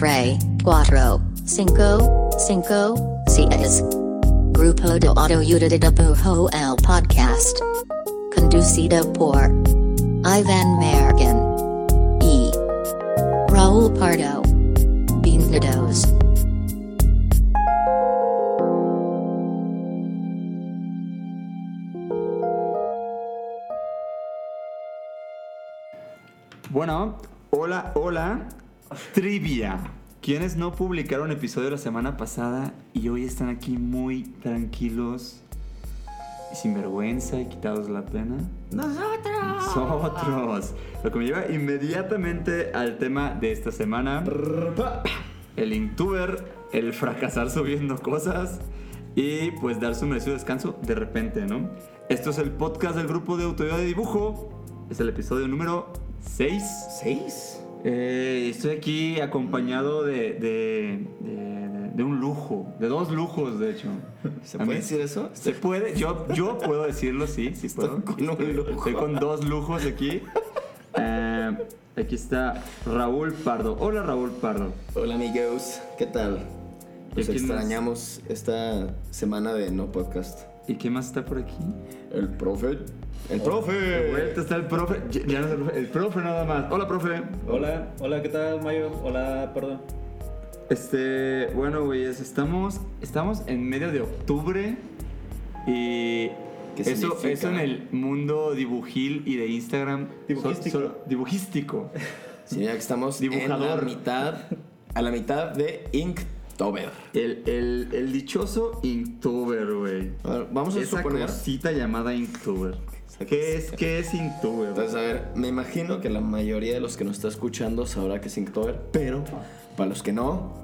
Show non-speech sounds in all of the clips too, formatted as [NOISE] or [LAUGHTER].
Tre, cuatro, cinco, cinco, seis. Grupo de Autoayuda de Pujo el Podcast. Conducido por Ivan Mergen. E. Raul Pardo. Bienvenidos. Bueno, hola, hola. Trivia. ¿Quiénes no publicaron episodio la semana pasada y hoy están aquí muy tranquilos y sin vergüenza y quitados la pena? ¡Nosotros! Nosotros. Lo que me lleva inmediatamente al tema de esta semana. El Inktuber, el fracasar subiendo cosas y pues dar su merecido descanso de repente, ¿no? Esto es el podcast del grupo de autoridad de dibujo. Es el episodio número 6. ¿Seis? Eh, estoy aquí acompañado de, de, de- de un lujo, de dos lujos, de hecho. ¿Se puede mí- decir eso? Se puede, yo, yo puedo decirlo, sí, sí puedo. con un lujo. Estoy con dos lujos aquí. Eh, aquí está Raúl Pardo. Hola Raúl Pardo. Hola amigos, ¿qué tal? ¿Y Nos extrañamos esta semana de no podcast. ¿Y qué más está por aquí? El profe. El De profe. vuelta está el profe. Ya ya no es el profe, el profe nada más. Hola profe. Hola, hola, ¿qué tal, Mayo? Hola, perdón. Este, bueno, güeyes, estamos, estamos en medio de octubre y ¿Qué eso, eso en el mundo dibujil y de Instagram. Dibujístico. so- so- dibujístico. Sí, ya que estamos en la Dibujador. mitad, a la mitad de Inktober. El, el, el dichoso Inktober, güey. Vamos a Esa suponer. cosita llamada Inktober. ¿Qué es, qué es Inktober? Entonces, a ver, me imagino que la mayoría de los que nos está escuchando sabrá que es Inktober, pero para los que no,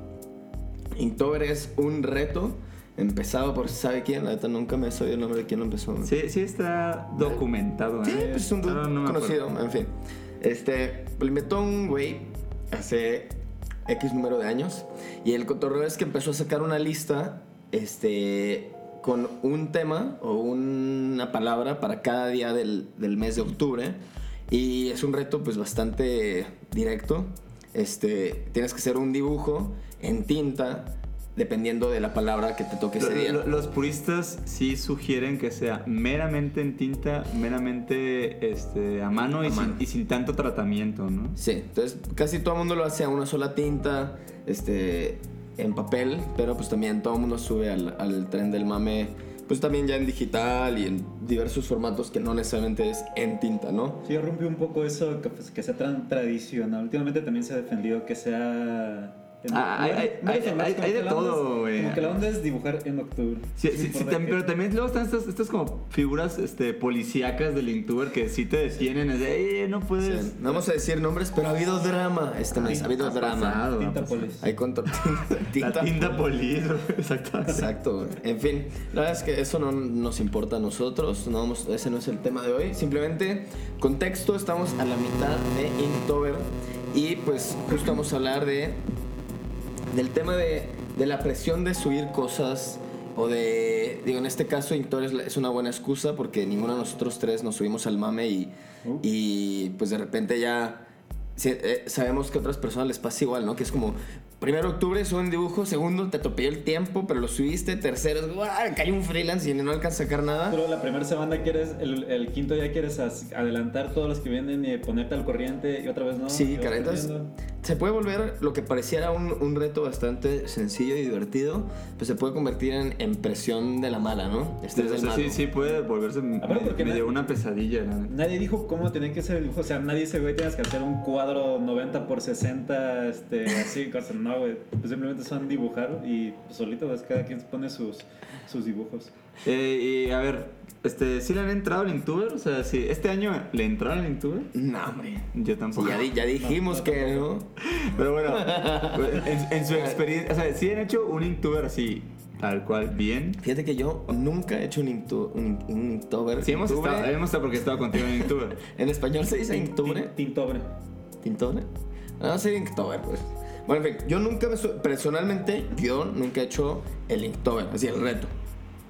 Inktober es un reto empezado por ¿sabe quién? La neta nunca me sabía el nombre de quién lo empezó. Sí, sí está documentado, Sí, ¿eh? pues es un no conocido, en fin. Este, lo inventó un güey hace X número de años. Y el cotorreo es que empezó a sacar una lista, este, con un tema o una palabra para cada día del, del mes de octubre. Y es un reto, pues, bastante directo. Este, tienes que hacer un dibujo en tinta, dependiendo de la palabra que te toque ese día. lo- Los puristas sí sugieren que sea meramente en tinta, meramente este, a mano, y, A sin, y sin tanto tratamiento, ¿no? Sí, entonces casi todo el mundo lo hace a una sola tinta, este, en papel, pero pues también todo el mundo sube al, al tren del mame, pues también ya en digital y en diversos formatos que no necesariamente es en tinta, ¿no? Sí, yo rompí un poco eso, que, pues, que sea tan tradicional. Últimamente también se ha defendido que sea... Ah, hay- de todo, güey. Como que la onda es dibujar en octubre. Sí, sí, sí, pero también luego están estas, estas como figuras este, policíacas del Inktuber que sí te detienen, es de, "Eh, no puedes... no vamos a decir nombres, pero ha habido drama este mes, ha habido Ha drama. pasado, [LAUGHS] Tinta polis. Hay contra... La tinta polis, exacto. En fin, la verdad es que eso no nos importa a nosotros, no vamos- ese no es el tema de hoy. Simplemente, contexto, estamos a la mitad de Inktober y pues justo vamos a hablar de del tema de, de la presión de subir cosas o de, digo, en este caso Inktober es, una buena excusa porque ninguno de nosotros tres nos subimos al mame y, Uh. y pues de repente ya eh, sabemos que a otras personas les pasa igual, ¿no? Que es como, primero octubre suben dibujo, segundo te atropelló el tiempo, pero lo subiste, tercero es, ¡guau! Cae un freelance y no alcanza a sacar nada. Pero la primera semana quieres, el, el quinto día quieres adelantar todos los que vienen y ponerte al corriente y otra vez no. Sí, perdiendo. Se puede volver lo que pareciera un, un reto bastante sencillo y divertido, pues se puede convertir en, en presión de la mala, ¿no? Estrés O del sea, malo. sí, sí puede volverse medio na- una pesadilla, la neta. Nadie dijo cómo tenía que ser el dibujo. O sea, nadie dice, güey, tienes que hacer un cuadro 90 por 60, este, así, [LAUGHS] cosas. No, güey. Pues simplemente son dibujar y pues, solito, pues, cada quien pone sus, sus dibujos. Eh, y a ver, este, ¿sí le han entrado al Inktuber? O sea, sí, ¿este año le entraron al Inktuber? No, hombre. Yo tampoco. ya, ya dijimos que no. Pero bueno, [LAUGHS] en, en su experiencia, o sea, sí han hecho un Inktuber así, tal cual, bien. Fíjate que yo nunca he hecho un, Inktu- un, un Inktober. Sí, hemos estado, hemos estado porque estaba contigo en Inktuber. [LAUGHS] En español se dice Inktubre. Tin- Tintobre. ¿Tintobre? No, sí, Inktober, pues. Bueno, en fin, yo nunca me... su- Personalmente, yo nunca he hecho el Inktober, así, el reto.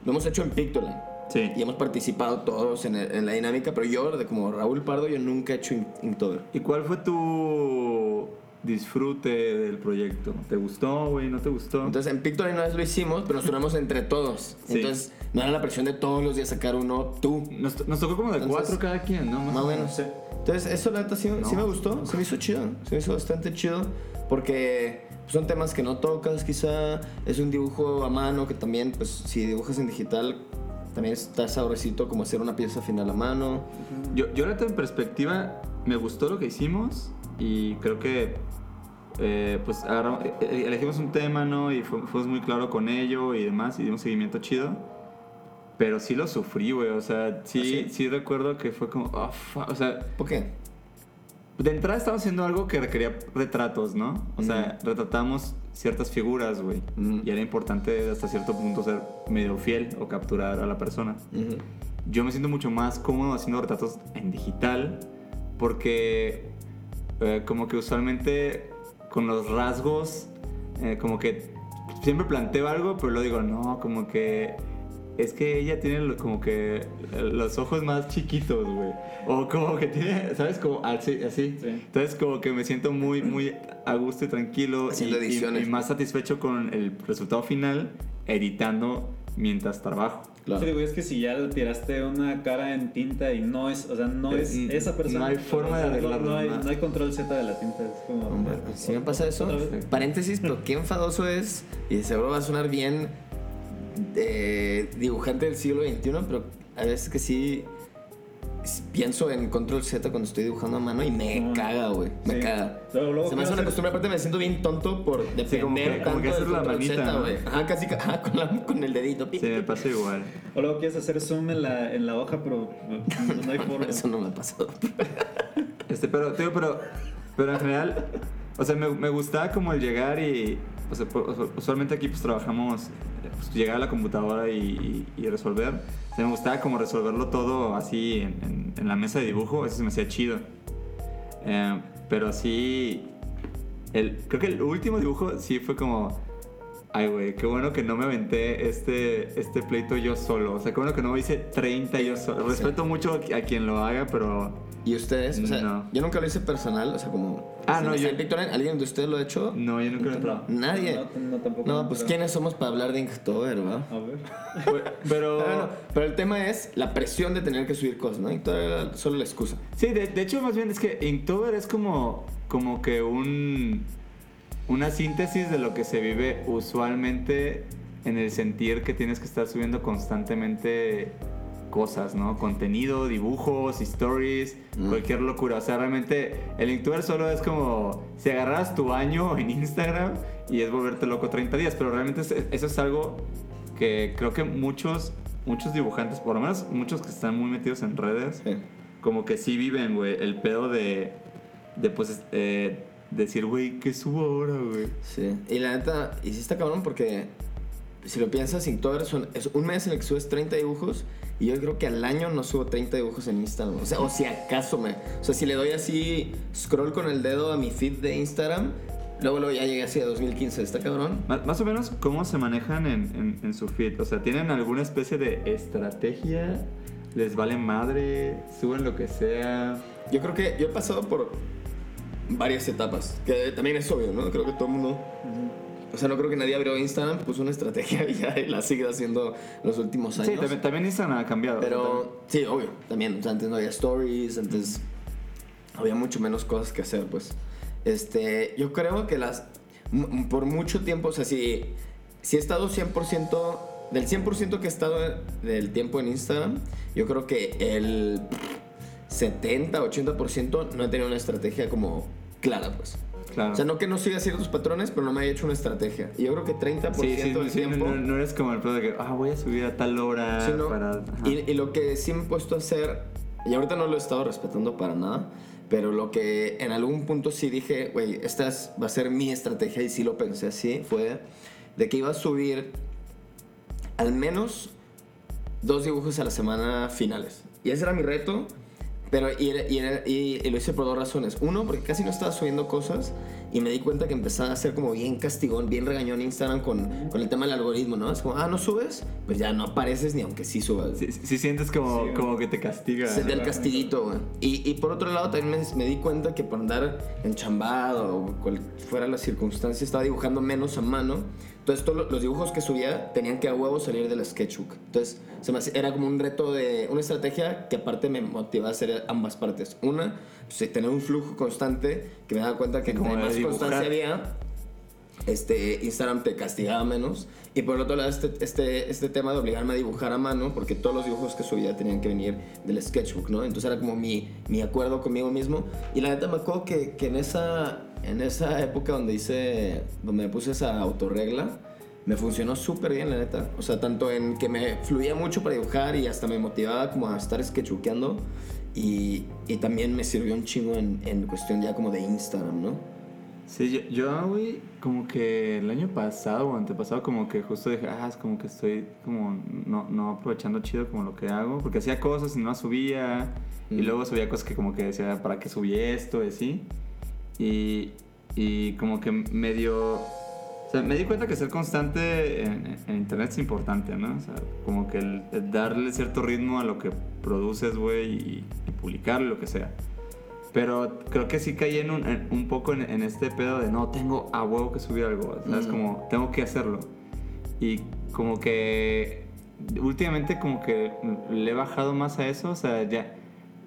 Lo hemos hecho en Pictoline. Sí. Y hemos participado todos en, el- en la dinámica, pero yo, como Raúl Pardo, yo nunca he hecho In- Inktober. ¿Y cuál fue tu disfrute del proyecto. ¿Te gustó, güey? ¿No te gustó? Entonces en Pictoline una vez lo hicimos, pero nos turnamos entre todos. Sí. Entonces no era la presión de todos los días sacar uno tú. nos, nos tocó como de Entonces, cuatro cada quien, ¿no? Más o menos. Sí. Entonces eso la neta sí, sí me gustó, se me hizo chido, se me hizo bastante chido porque son temas que no tocas quizá, es un dibujo a mano que también pues si dibujas en digital también está sabrosito como hacer una pieza final a mano. Yo, yo ahorita en perspectiva me gustó lo que hicimos y creo que eh, pues agarramos- eh, eh, elegimos un tema, ¿no? Y fu- fuimos muy claro con ello y demás y dimos seguimiento chido. Pero sí lo sufrí, güey. O sea, sí, ¿Ah, sí? sí? recuerdo que fue como, oh, fuck. o sea, ¿Por qué? De entrada estaba haciendo algo que requería retratos, ¿no? O sea, retratamos ciertas figuras, güey. Y era importante hasta cierto punto ser medio fiel o capturar a la persona. Yo me siento mucho más cómodo haciendo retratos en digital porque eh, como que usualmente con los rasgos eh, como que siempre planteo algo pero luego digo no como que es que ella tiene como que eh, los ojos más chiquitos güey o como que tiene sabes como así así Sí. entonces como que me siento muy muy a gusto y tranquilo y, Haciendo y- ediciones, y más satisfecho con el resultado final editando mientras trabajo Claro. Sí, digo, es que si ya le tiraste una cara en tinta y no es, o sea, no es Mm, esa persona. no hay forma de arreglarlo, No hay, ¿no? hay control Z de la tinta, es como. Hombre, si me pasa eso, paréntesis, pero qué enfadoso es, y seguro va a sonar bien eh, dibujante del siglo XXI, pero a veces que sí pienso en control Z cuando estoy dibujando a mano y me No. caga, güey, me Sí. caga. Luego Se me hace una hacer- costumbre, aparte me siento bien tonto por depender Sí, como que- como tanto que del hacer la control manita, Z, ¿no? güey. Ajá, casi ajá, con, la- con el dedito. se me pasa igual O luego quieres hacer zoom en la, en la hoja, pero no, no hay [LAUGHS] forma. Eso no me ha pasado. Este, pero, te digo, pero, pero en general, o sea, me, me gustaba como el llegar y, sea, usualmente aquí pues trabajamos, eh, pues, llegar a la computadora y, y- y resolver. O sea, me gustaba como resolverlo todo así en, en- en la mesa de dibujo, eso se me hacía chido. Eh, pero sí, el, creo que el último dibujo sí fue como, ay güey, qué bueno que no me aventé este, este pleito yo solo. O sea, qué bueno que no me hice 30 yo solo. Respeto mucho a quien lo haga, pero... ¿Y ustedes? O sea, No. yo nunca lo hice personal, o sea, como... Ah, no, yo- Pictoline, ¿Alguien de ustedes lo ha hecho? No, yo nunca lo he Nadie. No, no, tampoco. No, pues ¿quiénes somos para hablar de Inktober, va? A ver. [LAUGHS] Pero. No, pero el tema es la presión de tener que subir cosas, ¿no? Inktober era solo la excusa. Sí, de, de hecho, más bien es que Inktober es como, como que un. Una síntesis de lo que se vive usualmente en el sentir que tienes que estar subiendo constantemente cosas, ¿no? Contenido, dibujos, stories, Mm. cualquier locura. O sea, realmente el Inktober solo es como si agarras tu año [LAUGHS] en Instagram y es volverte loco 30 días, pero realmente es- eso es algo que creo que muchos, muchos dibujantes, por lo menos muchos que están muy metidos en redes, Sí. como que sí viven, güey, el pedo de, de pues, eh, decir, güey, ¿qué subo ahora, güey? Sí. Y la neta, está cabrón porque si lo piensas, Inktober son, es un mes en el que subes 30 dibujos y yo creo que al año no subo 30 dibujos en Instagram. O sea, o si acaso me... O sea, si le doy así scroll con el dedo a mi feed de Instagram, luego, luego ya llegué así a 2015. ¿Está cabrón? Má- Más o menos, ¿cómo se manejan en, en, en su feed? O sea, ¿tienen alguna especie de estrategia? ¿Les vale madre? ¿Suben lo que sea? Yo creo que yo he pasado por varias etapas, que también es obvio, ¿no? Creo que todo el mundo... O sea, no creo que nadie abrió Instagram, puso una estrategia [LAUGHS] y ya la sigue haciendo los últimos años. Sí, también, también Instagram ha cambiado. Pero sí, obvio, también. O sea, antes no había stories, antes había mucho menos cosas que hacer, pues. Este, yo creo que las. Por mucho tiempo, o sea, si, si he estado 100%. Del 100% que he estado del tiempo en Instagram, yo creo que el 70, 80% no he tenido una estrategia como clara, pues. Claro. O sea, no que no siga ciertos patrones, pero no me haya hecho una estrategia. Y yo creo que 30% sí, sí, del sí, tiempo. no- no eres como el pedo de que, ah, voy a subir a tal hora Sí, ¿no? para... y, y lo que sí me he puesto a hacer, y ahorita no lo he estado respetando para nada, pero lo que en algún punto sí dije, güey, esta es- va a ser mi estrategia y sí lo pensé así, fue de que iba a subir al menos dos dibujos a la semana finales. Y ese era mi reto, pero y, era- y era- y- y lo hice por dos razones. Uno, porque casi no estaba subiendo cosas y me di cuenta que empezaba a ser como bien castigón, bien regañón Instagram con, con el tema del algoritmo, ¿no? Es como, ah, no subes, pues ya no apareces ni aunque sí subas. Si sientes como, Sí, como que te castiga. Se del castiguito, güey. Y, y por otro lado, también me, me di cuenta que por andar enchambado o cual fuera la circunstancia, estaba dibujando menos a mano. Entonces, todos lo- los dibujos que subía tenían que a huevo salir del sketchbook. Entonces, se me hacía- era como un reto de una estrategia que aparte me motivaba a hacer ambas partes. Una, pues, tener un flujo constante que me daba cuenta que Como más dibujar. constancia había, este, Instagram te castigaba menos. Y por otro lado, este, este, este tema de obligarme a dibujar a mano, porque todos los dibujos que subía tenían que venir del sketchbook, ¿no? Entonces era como mi, mi acuerdo conmigo mismo. Y la neta me acuerdo que, que en, esa, en esa época donde hice, donde me puse esa autorregla, me funcionó súper bien, la neta. O sea, tanto en que me fluía mucho para dibujar y hasta me motivaba como a estar sketchbookeando. Y, y también me sirvió un chingo en, en cuestión ya como de Instagram, ¿no? Sí, yo, güey, como que el año pasado o antepasado, como que justo dije, ah, es como que estoy como no, no aprovechando chido como lo que hago, porque hacía cosas y no subía, y Mm. luego subía cosas que como que decía, ¿para qué subí esto? Y así. Y, y como que medio... O sea, me di cuenta que ser constante en, en internet es importante, ¿no? O sea, como que el, el darle cierto ritmo a lo que produces, güey, y, y publicarlo, lo que sea. Pero creo que sí caí en un, en- un poco en, en este pedo de no, tengo a huevo que subir algo, ¿sabes? Mm. Como tengo que hacerlo. Y como que últimamente como que le he bajado más a eso, o sea, ya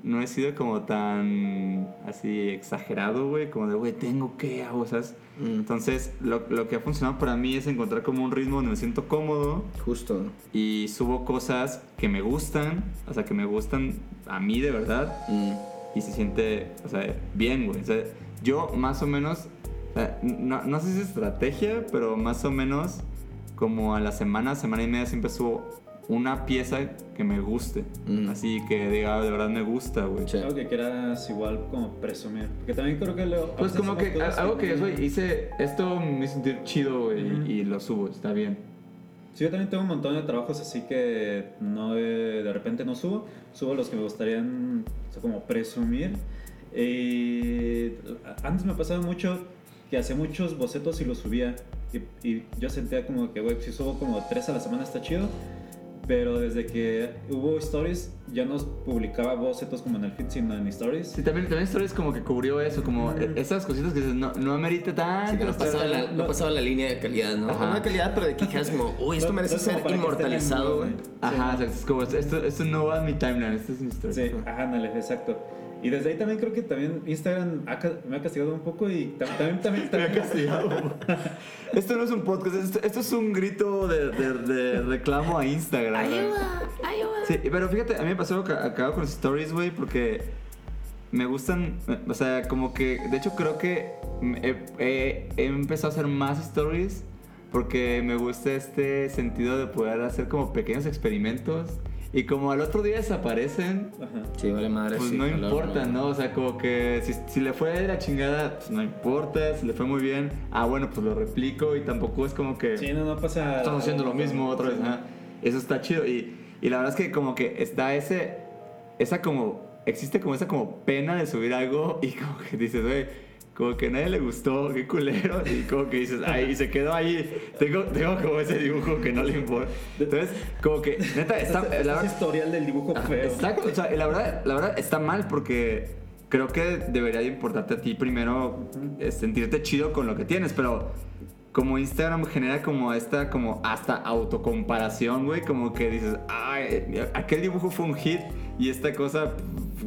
no he sido como tan así exagerado, güey, como de, güey, tengo que, hago, ¿sabes? Mm. Entonces, lo, lo que ha funcionado para mí es encontrar como un ritmo donde me siento cómodo Justo. y subo cosas que me gustan, o sea, que me gustan a mí de verdad Mm. y se siente, o sea, bien, güey. O sea, yo más o menos, o sea, no, no sé si es estrategia, pero más o menos como a la semana, semana y media siempre subo una pieza que me guste. Mm. Así que diga, de verdad me gusta, güey. Sí. Algo que quieras igual como presumir. Porque también creo que lo... Pues como que algo que güey, hice, esto me hizo sentir chido, güey, Ujú. y lo subo, está bien. Sí, yo también tengo un montón de trabajos así que no de, de repente no subo. Subo los que me gustarían o sea, como presumir. Y antes me pasaba mucho que hacía muchos bocetos y los subía. Y, y yo sentía como que, güey, si subo como tres a la semana está chido. Pero desde que hubo stories, ya no publicaba bocetos como en el feed, sino en stories. Sí, también, también Stories como que cubrió eso, como Ujú. esas cositas que dices, no, no amerita tanto. Sí, que no pasaba, la, no pasaba la línea de calidad, ¿no? Ajá. No de calidad, pero de que dijeras como, uy, esto No- merece no ser inmortalizado, güey. Ajá, Sí. o sea, es como, esto, esto no va a mi timeline, esto es mi story. Sí, ajá, ándale, exacto. Y desde ahí también creo que también Instagram ha me ha castigado un poco y tam- también, también, [LAUGHS] Me ha también, castigado. esto no es un podcast, esto, esto es un grito de, de- de reclamo a Instagram. Ayuda, ayuda. Sí, pero fíjate, a mí me pasó algo que acabo con los stories, güey, porque me gustan, o sea, como que, de hecho creo que he, he- he empezado a hacer más stories porque me gusta este sentido de poder hacer como pequeños experimentos y como al otro día desaparecen, Ajá. Sí, vale madre. pues sí, no importa, ¿no? O sea, como que si, si le fue de la chingada, pues no importa. Si le fue muy bien, ah, bueno, pues lo replico y tampoco es como que Sí, no, no pasa. estamos haciendo lo mismo otra vez. Sí. ajá. Eso está chido. Y, y la verdad es que como que está ese, esa como, existe como esa como pena de subir algo y como que dices, güey. Como que a nadie le gustó, qué culero. Y como que dices, y se quedó ahí. Tengo, tengo como ese dibujo que no le importa. Entonces, como que, neta, está. Este- la verdad- historial del dibujo feo. Exacto, o sea, la verdad, la verdad está mal porque creo que debería de importarte a ti primero eh, sentirte chido con lo que tienes, pero como Instagram genera como esta, como hasta autocomparación, güey, como que dices, ay, aquel dibujo fue un hit y esta cosa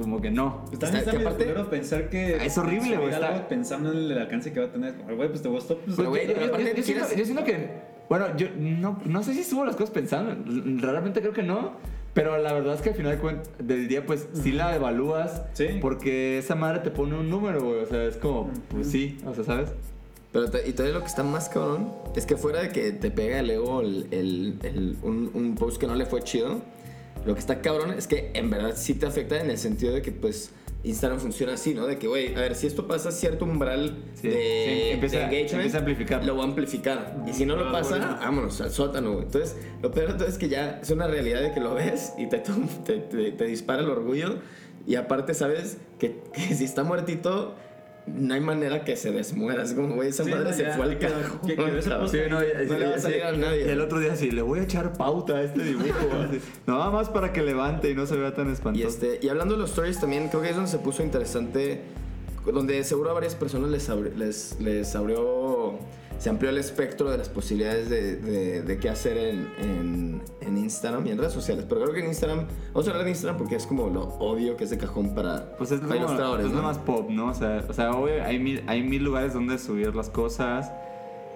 como que no. Pues también Está- está culero pensar que. Es horrible, güey, Pensando en el alcance que va a tener. Güey, pues te gustó. Pues, Pero, güey, yo, yo- aparte yo- yo siento, yo siento que, bueno, yo no, no sé si subo las cosas pensando, raramente creo que no, pero la verdad es que al final del día, pues sí la evalúas, Sí. porque esa madre te pone un número, güey, o sea, es como, pues sí, o sea, ¿sabes? Pero y todavía lo que está más cabrón es que fuera de que te pega el ego el, el- el- un, un post que no le fue chido, lo que está cabrón es que en verdad sí te afecta en el sentido de que pues Instagram funciona así, ¿no? De que, güey, a ver, si esto pasa cierto umbral Sí, de, sí, empieza- de engagement, empieza a amplificar. Lo va a amplificar. Y si no lo Ah, pasa, vámonos al sótano, güey. Entonces, lo peor de todo es que ya es una realidad de que lo ves y te, te, te- te dispara el orgullo. Y aparte, sabes que, [LAUGHS] que si está muertito, no hay manera que se desmuera. Es como, güey, esa Sí, madre no, se ya, fue al carajo. que- que ese post- Sí, no, y- No le va a y- salir a y- nadie. Y el otro día sí, le voy a echar pauta a este dibujo. [LAUGHS] así. Nada más para que levante y no se vea tan Y, espantoso. este, y hablando de los stories también, creo que es donde se puso interesante, donde seguro a varias personas les, abri- les, les abrió, se amplió el espectro de las posibilidades de, de, de qué hacer en, en, en Instagram y en redes sociales. Pero creo que en Instagram, vamos a hablar de Instagram porque es como lo obvio que es de cajón para, Pues es para como, ilustradores, es lo ¿no? más pop, ¿no? O sea, o sea obvio, hay mil, hay mil lugares donde subir las cosas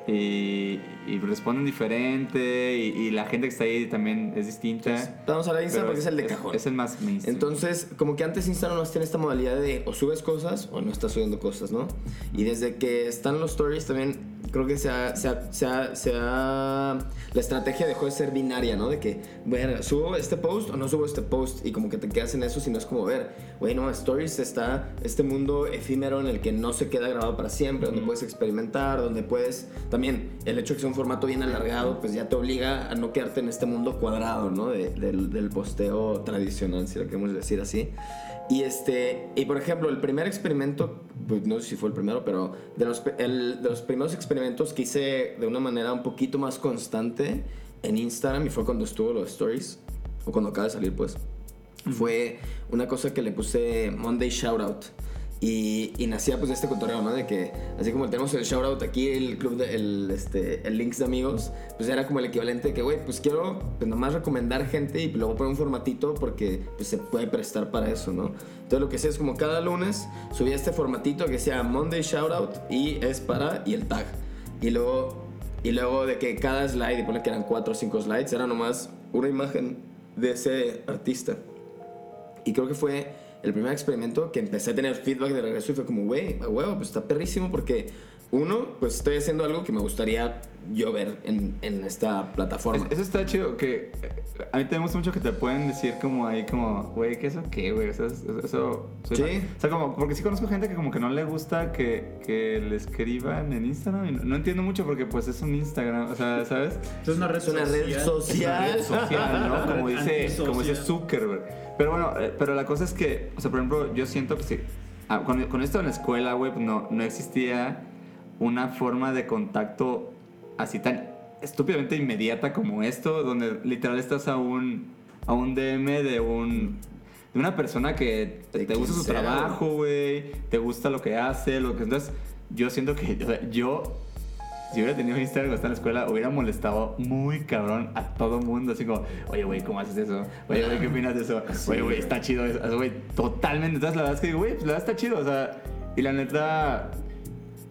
y, y responden diferente y, y la gente que está ahí también es distinta. Entonces, vamos a Instagram pero porque es el de cajón. Es el más mainstream. Entonces, como que antes Instagram no tiene esta modalidad de o subes cosas o no estás subiendo cosas, ¿no? Y desde que están los stories también creo que se ha, se ha- se ha- se ha- la estrategia dejó de ser binaria, ¿no? De que, bueno, subo este post o no subo este post y como que te quedas en eso, sino es como ver, güey, no, stories está este mundo efímero en el que no se queda grabado para siempre, donde puedes experimentar, donde puedes, también el hecho de que un formato bien alargado, pues ya te obliga a no quedarte en este mundo cuadrado, ¿no? De- del, del posteo tradicional, si lo queremos decir así. Y este, y por ejemplo, el primer experimento, pues no sé si fue el primero, pero de los, el- de los primeros experimentos que hice de una manera un poquito más constante en Instagram y fue cuando estuvo los stories, o cuando acaba de salir, pues, fue una cosa que le puse Monday Shoutout. Y, y nacía pues de este cotorreo, ¿no? De que así como tenemos el shoutout aquí, el club de, el, este, el links de amigos, pues era como el equivalente de que, güey, pues quiero pues nomás recomendar gente y luego poner un formatito porque pues se puede prestar para eso, ¿no? Entonces lo que hacía es como cada lunes subía este formatito que sea Monday Shoutout y es para y el tag. Y luego, y luego de que cada slide, y pone que eran 4 o 5 slides, era nomás una imagen de ese artista. Y creo que fue el primer experimento que empecé a tener feedback de regreso y fue como, güey, huevo, pues está perrísimo porque uno, pues estoy haciendo algo que me gustaría yo ver en, en esta plataforma. Es- Eso está chido, que eh, a mí te gusta mucho que te pueden decir como ahí como, güey, ¿qué eso qué, güey? Es- eso... soy Sí. O sea, como, porque sí conozco gente que como que no le gusta que, que le escriban en Instagram y no, no entiendo mucho porque pues es un Instagram, o sea, ¿sabes? Es una red Es una red Es una social. red social, ¿no? [LAUGHS] Como dice, como dice Zuckerberg. Pero bueno, eh, pero la cosa es que, o sea, por ejemplo, yo siento que sí. ah, con, con esto en la escuela, güey, pues no, no existía una forma de contacto así tan estúpidamente inmediata como esto, donde literal estás a un, a un DM de un... De una persona que te, te gusta su sea, trabajo, güey, te gusta lo que hace, lo que... Entonces, yo siento que o sea, yo si hubiera tenido Instagram cuando estaba en la escuela, hubiera molestado muy cabrón a todo mundo. Así como, oye, güey, ¿cómo haces eso? Oye, güey, ¿qué opinas de eso? [LAUGHS] Oye, güey, está chido eso. Güey, totalmente. Entonces, la verdad es que güey, pues la verdad está chido. O sea, y la neta,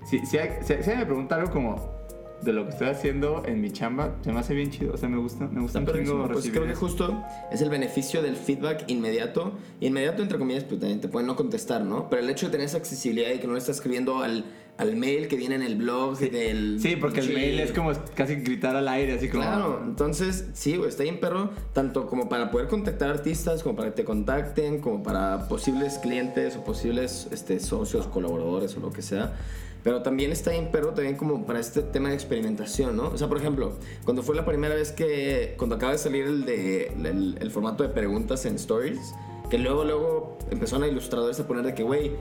si, si, hay- si, si me pregunta algo como de lo que estoy haciendo en mi chamba, se me hace bien chido. O sea, me gusta, me gusta un. Pues creo que justo es el beneficio del feedback inmediato. Inmediato, entre comillas, pues también te pueden no contestar, ¿no? Pero el hecho de tener esa accesibilidad y que no le estás escribiendo al, al mail que viene en el blog del... Sí, porque el mail es como casi gritar al aire, así como... Claro, entonces sí, güey, está bien perro, tanto como para poder contactar artistas, como para que te contacten, como para posibles clientes o posibles este, socios, colaboradores o lo que sea. Pero también está bien perro, también como para este tema de experimentación, ¿no? O sea, por ejemplo, cuando fue la primera vez que, cuando acaba de salir el, de, el, el formato de preguntas en Stories, que luego, luego empezaron a ilustradores a poner de que, güey,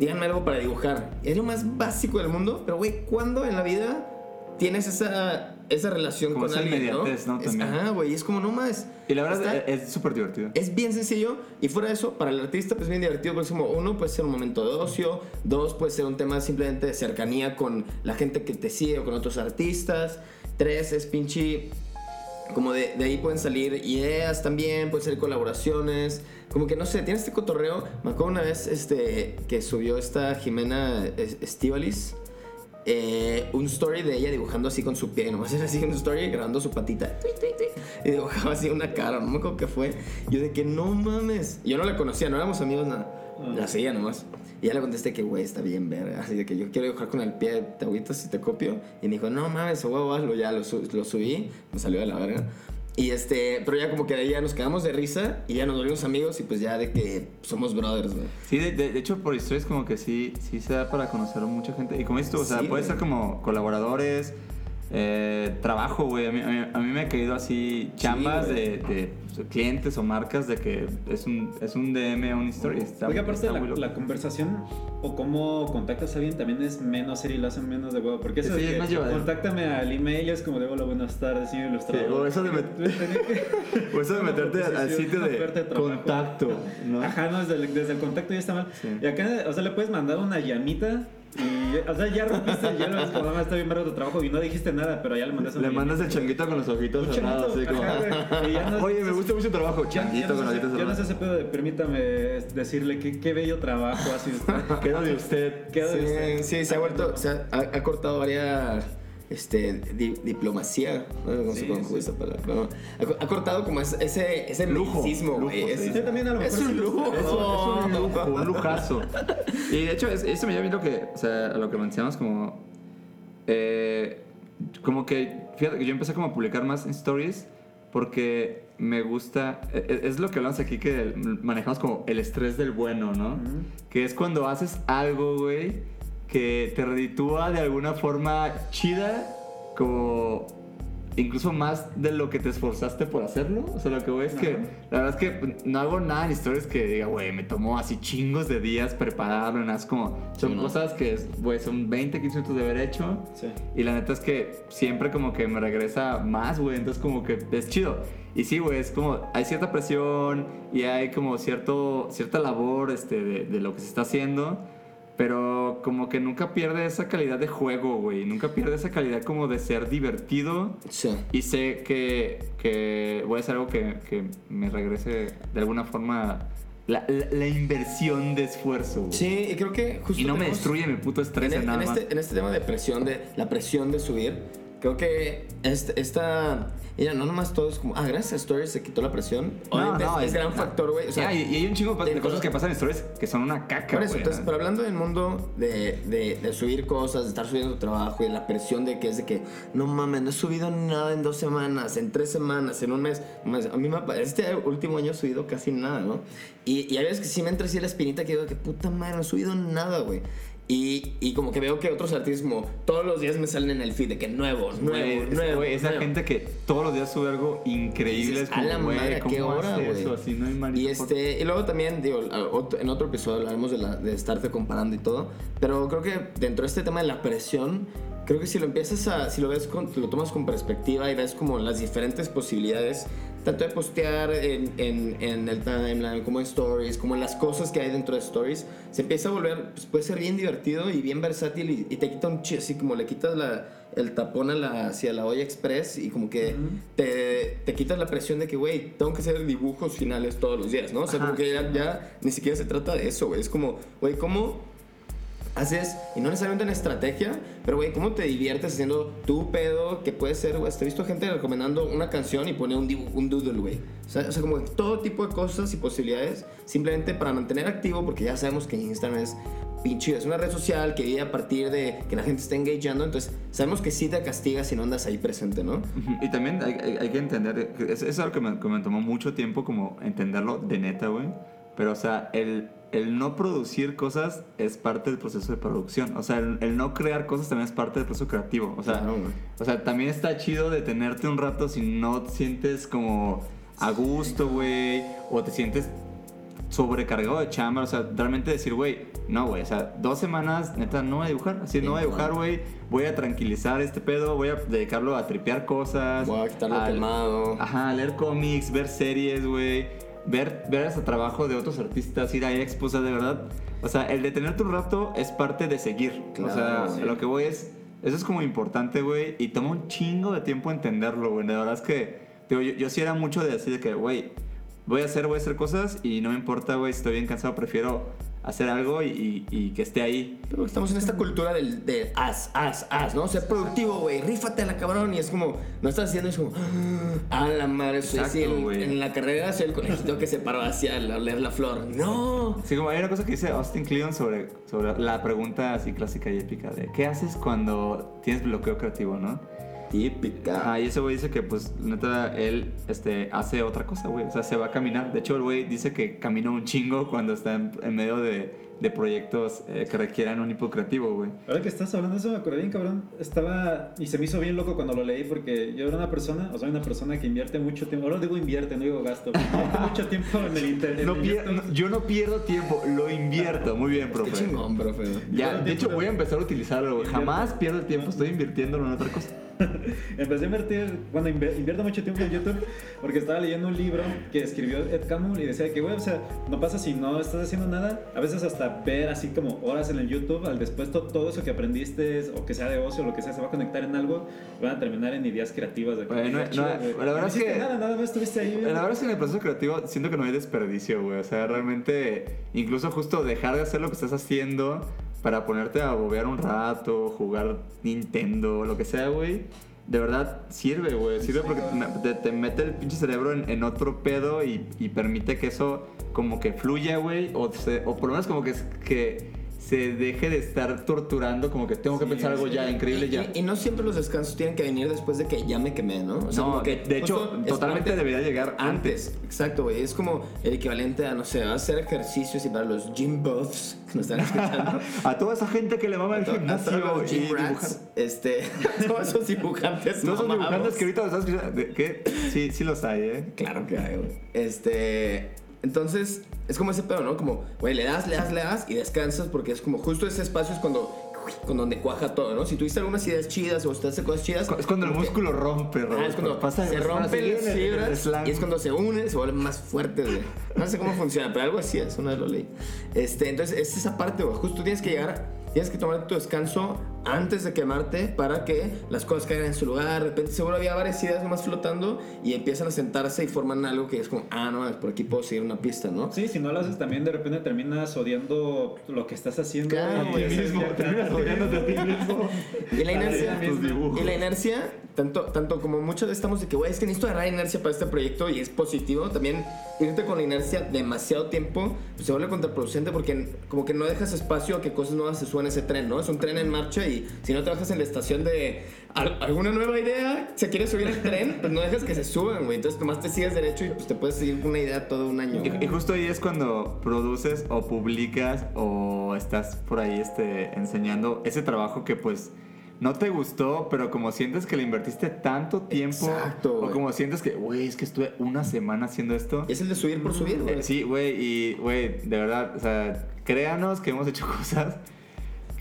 díganme algo para dibujar. Es lo más básico del mundo, pero, güey, ¿cuándo en la vida tienes esa, esa relación Como con esa alguien, ¿no? inmediatez, ¿no? Es- También. ajá, güey, es como no más. Y la verdad Está- es es súper divertido. es bien sencillo y fuera de eso, para el artista pues bien divertido porque es como uno puede ser un momento de ocio, dos puede ser un tema simplemente de cercanía con la gente que te sigue o con otros artistas, tres es pinche como de, de ahí pueden salir ideas también, pueden ser colaboraciones, como que no sé, tiene este cotorreo. Me acuerdo una vez este, que subió esta Jimena Es- Estivalis. Eh, un story de ella dibujando así con su pie, nomás era así un story grabando su patita y dibujaba así una cara, no me acuerdo qué fue. Yo de que no mames, yo no la conocía, no éramos amigos nada, la seguía nomás. Y ya le contesté que, güey, está bien verga. Así de que yo quiero dibujar con el pie, te agüitas si te copio. Y me dijo, no mames, huevo, hazlo. Ya lo, lo subí, me salió de la verga. Y este, pero ya como que de ahí ya nos quedamos de risa y ya nos volvimos amigos y pues ya de que somos brothers, güey. Sí, de, de- de hecho por historias como que sí, sí se da para conocer a mucha gente. Y como dices tú, o sea, Sí, puede ser como colaboradores, Eh, trabajo, güey. A mí, a mí- a mí me ha caído así chambas güey. de, de clientes o marcas de que es un, es un DM a una historia. Está, Porque aparte está la, la conversación o cómo contactas a alguien también es menos serio y lo hacen menos de huevo. Porque eso Sí, es es que contáctame al email es como de hola, buenas tardes, señor ilustrador. Sí, o eso de [LAUGHS] met- [LAUGHS] O eso de meterte al- sitio de contacto, ¿no? Ajá, no, desde el, desde el contacto ya está mal. Sí. Y acá, o sea, le puedes mandar una llamita y, o sea, ya rompiste el hielo, es como, nada más está bien verga tu trabajo y no dijiste nada, pero ya le mandas una Le mandas el changuito con los ojitos cerrados, así como. ajá, güey, y ya no- [LAUGHS] Oye, me gusta mucho tu trabajo. Changuito no con los ojitos ya no sé ese pedo de permítame decirle que qué bello trabajo hace usted. [LAUGHS] Quedo de usted. Quedo de usted. Sí, se ha vuelto, se ha- ha cortado varias este, di- diplomacia, no sé Sí, cómo sí. esa palabra, ha, co- ha cortado como ese, ese, Lujo, güey. Es, sí. Sí, también a lo es mejor un lujo. Es, es un lujo, un lujazo. [LAUGHS] Y de hecho, es- eso me lleva a lo que, o sea, a lo que mencionamos como, eh, como que, fíjate que yo empecé como a publicar más en stories porque me gusta, e- e- es lo que hablamos aquí que manejamos como el estrés del bueno, ¿no? Que es cuando haces algo, güey, que te reditúa de alguna forma chida, como incluso más de lo que te esforzaste por hacerlo. O sea, lo que voy es que la verdad es que no hago nada en historias que diga, güey, me tomó así chingos de días prepararlo, nada, es como, son Sí, ¿no? cosas que, güey, son 20, 15 minutos de haber hecho. Sí. Y la neta es que siempre como que me regresa más, güey. Entonces como que es chido. Y sí, güey, es como hay cierta presión y hay como cierto, cierta labor este, de, de lo que se está haciendo. Pero como que nunca pierde esa calidad de juego, güey. Nunca pierde esa calidad como de ser divertido. Sí. Y sé que, que voy a hacer algo que, que me regrese de alguna forma la, la- la inversión de esfuerzo. güey. Sí, y creo que justo Y no me destruye mi puto estrés en, en, en nada más. este, en este tema de presión, de la presión de subir, creo que este, esta. Ella no nomás todo es como, ah, gracias a Stories se quitó la presión. Obviamente es, es gran factor, güey. O sea, y, y hay un chingo de cosas que pasan en stories que son una caca, Por eso, entonces, ¿no? pero hablando del mundo de, de, de subir cosas, de estar subiendo trabajo y de la presión de que es de que, no mames, no he subido nada en dos semanas, en tres semanas, en un mes. A mí me este último año he subido casi nada, ¿no? Y, y hay veces que sí me entra así la espinita que digo que puta madre, no he subido nada, güey. Y, y como que veo que otros artistas como todos los días me salen en el feed de que nuevos, nuevos, nuevos. esa nuevos. gente que todos los días sube algo increíble Dices, es como, a la madre, ¿a ¿cómo qué hora, eso? Así no hay. Y, este, y luego también, digo, en otro episodio hablaremos de, la, de estarte comparando y todo, pero creo que dentro de este tema de la presión, creo que si lo empiezas a, si lo ves, con, lo tomas con perspectiva y ves como las diferentes posibilidades, tanto de postear en, en, en el timeline, como en stories, como en las cosas que hay dentro de stories, se empieza a volver, pues puede ser bien divertido y bien versátil y, y te quita un chi, así como le quitas la, el tapón a la, hacia la olla express y como que te, te quitas la presión de que, güey, tengo que hacer dibujos finales todos los días, ¿no? O sea, Ajá. como que ya, ya ni siquiera se trata de eso, güey. Es como, güey, ¿cómo haces, y no necesariamente una estrategia, pero güey, ¿cómo te diviertes haciendo tu pedo? Que puede ser, güey, hasta he visto gente recomendando una canción y pone un, un doodle, güey. O sea, o sea, como todo tipo de cosas y posibilidades, simplemente para mantener activo, porque ya sabemos que Instagram es pinche, es una red social que vive a partir de que la gente está engageando, entonces sabemos que sí te castiga si no andas ahí presente, ¿no? Y también hay, hay- hay que entender, es, es algo que me, que me tomó mucho tiempo como entenderlo de neta, güey. Pero, o sea, el, el no producir cosas es parte del proceso de producción. O sea, el, el no crear cosas también es parte del proceso creativo. O sea, Claro, o sea, también está chido detenerte un rato si no te sientes como a gusto, güey, o te sientes sobrecargado de chamba, o sea, realmente decir, güey, no, güey, o sea, dos semanas, neta, no voy a dibujar, así, no voy a dibujar, güey, voy a tranquilizar este pedo, voy a dedicarlo a tripear cosas. Voy a quitarlo al- quemado. Ajá, leer cómics, ver series, güey, ver, ver ese trabajo de otros artistas, ir a expos, o sea, de verdad, o sea, el detenerte un rato es parte de seguir, o sea, Claro, sí. lo que voy es, eso es como importante, güey, y toma un chingo de tiempo entenderlo, güey, de verdad es que, digo, yo, yo sí era mucho de decir que, güey, voy a hacer, voy a hacer cosas y no me importa, güey, si estoy bien cansado, prefiero hacer algo y, que esté ahí. Pero estamos en esta cultura del, de haz, haz, haz, ¿no? Ser productivo, güey, rífate a la cabrón. Y es como, no estás haciendo eso ah, la madre, Exacto, en, la carrera, soy el conejito que se paró hacia al oler la flor. No. Sí, como hay una cosa que dice Austin Kleon sobre, sobre la pregunta así clásica y épica de ¿qué haces cuando tienes bloqueo creativo, no? Típica. Ah, y ese güey dice que, pues, neta, él este, hace otra cosa, güey. O sea, se va a caminar. De hecho, el güey dice que camina un chingo cuando está en, en medio de, de proyectos eh, que requieran un input creativo, güey. Ahora que estás hablando de eso, me acordé bien, cabrón. Estaba. Y se me hizo bien loco cuando lo leí porque yo era una persona, o sea, una persona que invierte mucho tiempo. Ahora digo invierte, no digo gasto. Invierte [LAUGHS] mucho tiempo en el internet. No pier- no- yo no pierdo tiempo, lo invierto. Muy bien, Qué profe. chingón, profe. Ya, de hecho, voy a empezar a utilizarlo, güey. Jamás pierdo el tiempo, estoy invirtiéndolo en otra cosa. [LAUGHS] Empecé a invertir, bueno, invierto mucho tiempo en YouTube porque estaba leyendo un libro que escribió Ed Catmull y decía que, güey, o sea, no pasa si no estás haciendo nada. A veces hasta ver así como horas en el YouTube, al después to- todo eso que aprendiste o que sea de ocio o lo que sea, se va a conectar en algo, van a terminar en ideas creativas. De no- "Qué chido, no, güey". la verdad No es que- nada, nada más estuviste ahí. La verdad es que en el proceso creativo siento que no hay desperdicio, güey. O sea, realmente, incluso justo dejar de hacer lo que estás haciendo para ponerte a bobear un rato, jugar Nintendo, lo que sea, güey. De verdad sirve, güey. Sirve porque te, te mete el pinche cerebro en, en otro pedo y, y permite que eso como que fluya, güey. O, se- o por lo menos como que, que se deje de estar torturando, como que tengo que Sí, pensar algo sí. ya, increíble ya. Y, y no siempre los descansos tienen que venir después de que ya me quemé, ¿no? O sea, No, que de- hecho, totalmente parte- debería llegar antes. Exacto, güey. Es como el equivalente a, no sé, hacer ejercicios y para los gym buffs [LAUGHS] que nos están escuchando. [LAUGHS] A toda esa gente que le mama el todos gimnasio y dibujar. este, [LAUGHS] todos esos dibujantes. No son mamados. dibujantes que ahorita los estás escuchando. ¿De ¿Qué? Sí, sí los hay, ¿eh? Claro que hay, güey. Este. Entonces, es como ese pedo, ¿no? Como, güey, le das, le das, le das y descansas porque es como justo ese espacio es cuando. Con donde cuaja todo, ¿no? Si tuviste algunas ideas chidas o usted hace cosas chidas. Es cuando el como que- músculo rompe, Ah, Roberto. es cuando Pasa- se rompen las fibras y es cuando se unen, se vuelven más fuertes, güey. No sé cómo funciona, pero algo así es, una vez lo leí. Este, entonces, es esa parte, güey. Justo tienes que llegar, tienes que tomar tu descanso antes de quemarte para que las cosas caigan en su lugar. De repente, seguro había varias ideas nomás flotando y empiezan a sentarse y forman algo que es como, ah, no, por aquí puedo seguir una pista, ¿no? Sí, si no lo haces también de repente terminas odiando lo que estás haciendo. Claro, y mismo, terminas odiándote a ti mismo. [LAUGHS] Y la inercia, y la inercia tanto, tanto como muchos estamos de que, güey, es que necesito agarrar inercia para este proyecto y es positivo, también irte con la inercia demasiado tiempo pues, se vuelve contraproducente porque como que no dejas espacio a que cosas nuevas se suban a ese tren, ¿no? Es un tren en marcha y si no trabajas en la estación de al- alguna nueva idea, se quiere subir al tren, [LAUGHS] pues no dejas que se suban, güey. Entonces nomás te sigues derecho y pues te puedes seguir con una idea todo un año. Y, y justo ahí es cuando produces o publicas o estás por ahí este, enseñando ese trabajo que pues no te gustó, pero como sientes que le invertiste tanto tiempo Exacto, o güey. como sientes que, güey, es que estuve una semana haciendo esto. Es el de subir por subir, güey. Eh, sí, güey, y güey, de verdad, o sea, créanos que hemos hecho [LAUGHS] cosas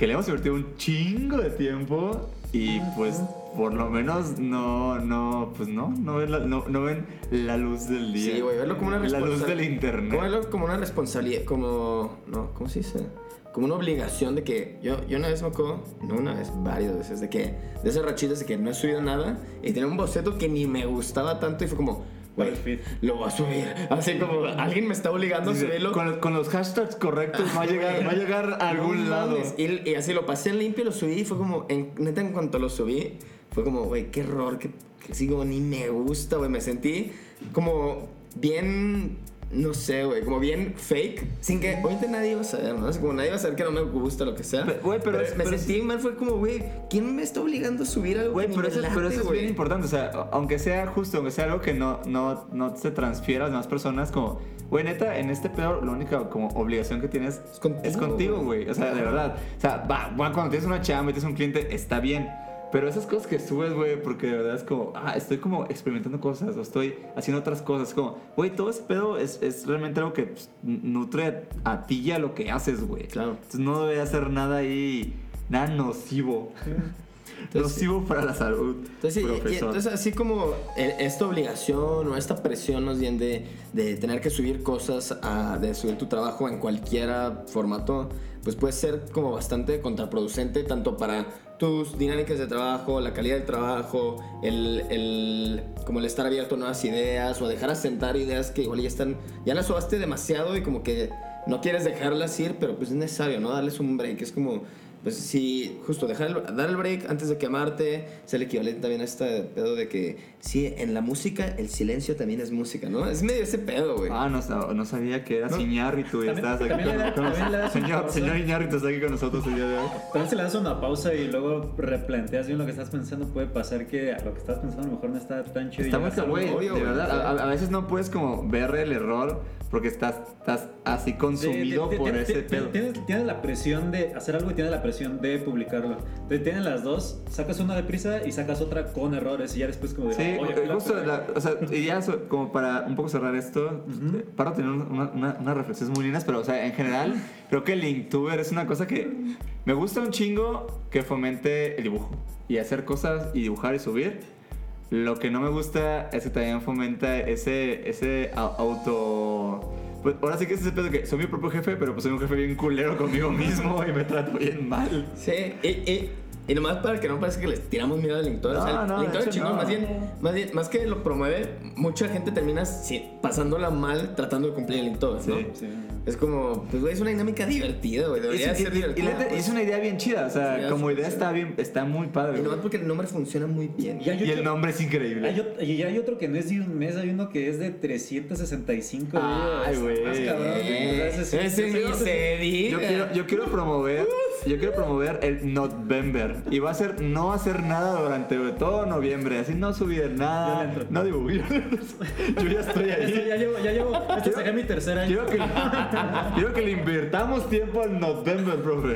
que le hemos invertido un chingo de tiempo y pues por lo menos no, no, pues no, no ven la, no, no ven la luz del día. Sí, güey, verlo como una La luz responsabilidad. del internet. Verlo como una responsabilidad, como. No, ¿cómo se dice? Como una obligación de que. Yo, yo una vez me acuerdo, no una vez, varias veces, de que. De esas rachitas de que no he subido nada y tenía un boceto que ni me gustaba tanto y fue como. Güey, lo voy a subir. Así como alguien me está obligando a subirlo. con, con los hashtags correctos va a llegar, va a llegar a algún No lado. Y, y así lo pasé en limpio, lo subí y fue como, en, neta, en cuanto lo subí, fue como, güey, qué error, que, que como ni me gusta, güey. Me sentí como bien, no sé, güey, como bien fake, sin que ahorita nadie iba a saber, ¿no? Como nadie iba a saber que no me gusta lo que sea. Güey, pero es- me pero sentí mal, fue como, güey, ¿quién me está obligando a subir algo? Güey, pero eso, pero eso es bien importante. O sea, aunque sea justo, aunque sea algo que no, no, no se transfiera a las demás personas, como, güey, neta, en este pedo, la única como obligación que tienes Es contigo, es güey. O sea, de verdad. O sea, va, va, cuando tienes una chamba y tienes un cliente, está bien. Pero esas cosas que subes, güey, porque de verdad es como, ah, estoy como experimentando cosas o estoy haciendo otras cosas. Como, güey, todo ese pedo es, es realmente algo que pues, nutre a ti y a lo que haces, güey. Claro. Entonces no debe hacer nada ahí, nada nocivo. [LAUGHS] Entonces, nocivo para la salud. Entonces, sí, y- y profesor. entonces así como eh, esta obligación o esta presión más bien de, de tener que subir cosas, a- de subir tu trabajo en cualquier formato, pues puede ser como bastante contraproducente tanto para tus dinámicas de trabajo, la calidad del trabajo, el, el- como el estar abierto a nuevas ideas o dejar asentar ideas que igual ya están, ya las sobaste demasiado y como que no quieres dejarlas ir, pero pues es necesario, ¿no? Darles un break, es como pues sí, justo dejar el- dar el break antes de quemarte, es el equivalente también a este pedo de que, sí, en la música el silencio también es música, ¿no? Es medio ese pedo, güey. Ah, no, no sabía que eras No. Iñárritu y estabas aquí da- con, un señor, señor Iñárritu está aquí con nosotros el día de hoy. También si le das una pausa y luego replanteas bien lo que estás pensando, puede pasar que lo que estás pensando a lo mejor no está tan chido. y Está muy güey, obvio, de verdad. A, a- veces no puedes como ver el error porque estás, estás así consumido Sí, ti- por ese pedo. Tienes, tienes la presión de hacer algo y tienes la presión de publicarlo. Entonces tienes las dos, sacas una deprisa y sacas otra con errores y ya después como de... Sí, "Oye, porque la- justo, la- o sea, y ya so- como para un poco cerrar esto, eh, para tener una, una, unas reflexiones muy lindas, pero o sea, en general, creo que el Inktuber es una cosa que me gusta un chingo que fomente el dibujo y hacer cosas y dibujar y subir. Lo que no me gusta es que también fomenta ese, ese au- auto... Pues ahora sí que es ese pedo que soy mi propio jefe, pero pues soy un jefe bien culero conmigo mismo y me trato bien mal. Sí, y, y, y nomás para que no parezca que les tiramos miedo al Linktober. o sea, No, el no, chingón, no. más bien, más bien, más que lo promueve, mucha gente termina sí, pasándola mal tratando de cumplir el Linktober, ¿no? Sí. Sí. Es como, pues güey, es una dinámica divertida, güey. Y, Debería y- ser y- y divertida. neta, es una idea bien chida, o sea, Sí, como idea está bien, está muy padre. Y nomás porque el nombre funciona muy bien. Y Y el nombre es increíble. Hay y hay otro que no es de un mes, hay uno que es de 365 Ay, días. güey. Más cabrón, ese sí- ese ese- ni se diga. Yo quiero, yo quiero promover, yo quiero promover el November y va a ser no hacer nada durante todo noviembre, así no subir Yo nada, entro. no dibujar. [LAUGHS] Yo ya estoy Ya, ahí. ya llevo, ya llevo, este sería mi tercer año. Quiero que, quiero [LAUGHS] que le invirtamos tiempo al November, profe.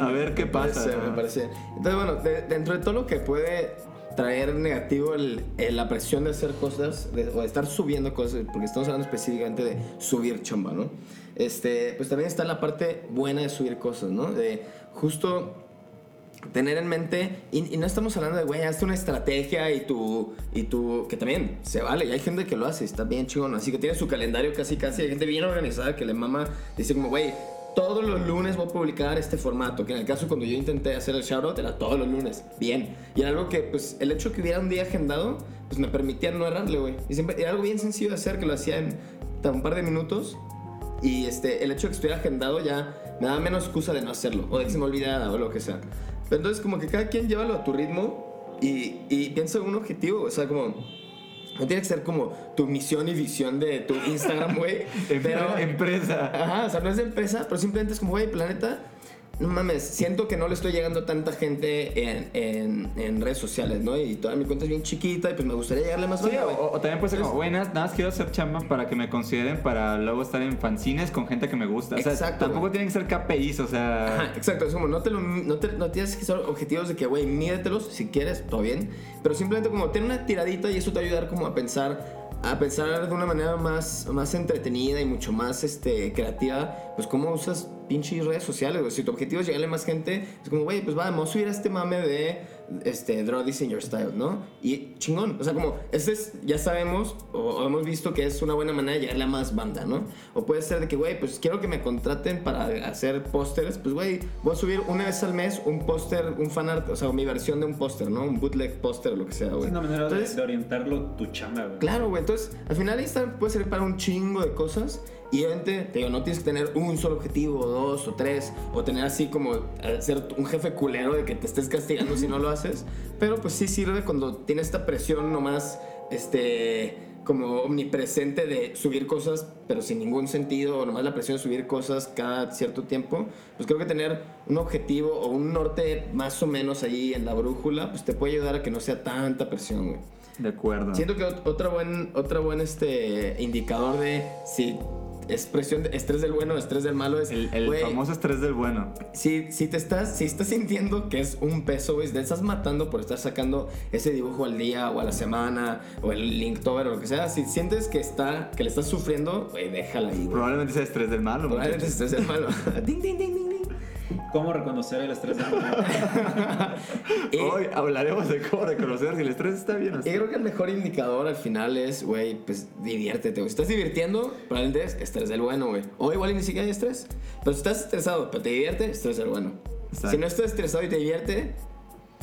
A ver qué Me parece, pasa. me parece. Entonces, bueno, de- dentro de todo lo que puede traer negativo el, el- la presión de hacer cosas de- o de estar subiendo cosas, porque estamos hablando específicamente de subir chamba, ¿no? Este, pues también está la parte buena de subir cosas, ¿no? De justo tener en mente, y, y no estamos hablando de, güey, hazte una estrategia y tu, y tu, que también se vale, y hay gente que lo hace, está bien chingón, así que tiene su calendario casi, casi, hay gente bien organizada que le mama, dice como, güey, todos los lunes voy a publicar este formato, que en el caso cuando yo intenté hacer el shoutout era todos los lunes, bien, y era algo que, pues, el hecho que hubiera un día agendado, pues me permitía no errarle, güey, y siempre, era algo bien sencillo de hacer, que lo hacía en un par de minutos, y este, el hecho de que estuviera agendado ya me daba menos excusa de no hacerlo, o de que se me olvidara, o lo que sea. Pero entonces, como que cada quien llévalo a tu ritmo y, y piensa en un objetivo, o sea, como. No tiene que ser como tu misión y visión de tu Instagram, güey. [LAUGHS] pero. Empre- empresa. Ajá, o sea, no es de empresa, pero simplemente es como, güey, planeta. No mames, siento que no le estoy llegando a tanta gente en, en, en redes sociales, ¿no? Y toda mi cuenta es bien chiquita y pues me gustaría llegarle más Sí, güey. o, o también puede ser como, buenas, nada más quiero hacer chamba para que me consideren para luego estar en fanzines con gente que me gusta. O sea, Exacto, tampoco güey. tienen que ser KPIs, o sea... Ajá, exacto, es como no te lo no, te- no tienes que ser objetivos de que, güey, mídetelos si quieres, todo bien, pero simplemente como tener una tiradita y eso te va a ayudar como a pensar a pensar de una manera más, más entretenida y mucho más este, creativa, pues cómo usas pinches redes sociales. Si tu objetivo es llegarle a más gente, es como, güey, pues vamos a subir a este mame de este, Draw This in Your Style, ¿no? Y chingón, o sea, como, este es, ya sabemos o, o hemos visto que es una buena manera de llegarle a más banda, ¿no? O puede ser de que, güey, pues quiero que me contraten para hacer pósters, pues, güey, voy a subir una vez al mes un póster, un fanart, o sea, mi versión de un póster, ¿no? Un bootleg póster o lo que sea, güey. Es una manera de- Entonces, de, orientarlo tu chamba, güey. Claro, güey. Entonces, al final Instagram puede servir para un chingo de cosas. Y obviamente, te digo, no tienes que tener un solo objetivo, o dos, o tres, o tener así como eh, ser un jefe culero de que te estés castigando si no lo haces. Pero pues sí sirve cuando tienes esta presión nomás, este, como omnipresente de subir cosas, pero sin ningún sentido, o nomás la presión de subir cosas cada cierto tiempo. Pues creo que tener un objetivo o un norte más o menos ahí en la brújula, pues te puede ayudar a que no sea tanta presión, güey. De acuerdo. Siento que ot- otra buen, otra buen este, indicador de si es presión, de- estrés del bueno, estrés del malo es El, el güey, famoso estrés del bueno. Si, si te estás, si estás sintiendo que es un peso, güey, te estás matando por estar sacando ese dibujo al día o a la semana o el Linktober o lo que sea, si sientes que está, que le estás sufriendo, güey, déjala ahí, güey. Probablemente sea estrés del malo. Probablemente muchachos. estés del malo. [LAUGHS] ding, ding, ding, ding, ding. ¿Cómo reconocer el estrés? Y- [LAUGHS] Hoy hablaremos de cómo reconocer si el estrés está bien o Y está. creo que el mejor indicador al final es, güey, pues diviértete. Si estás divirtiendo, probablemente es estrés del bueno, güey. O igual ni siquiera hay estrés. Pero si estás estresado, pero te divierte, estrés del bueno. Exacto. Si no estás estresado y te divierte,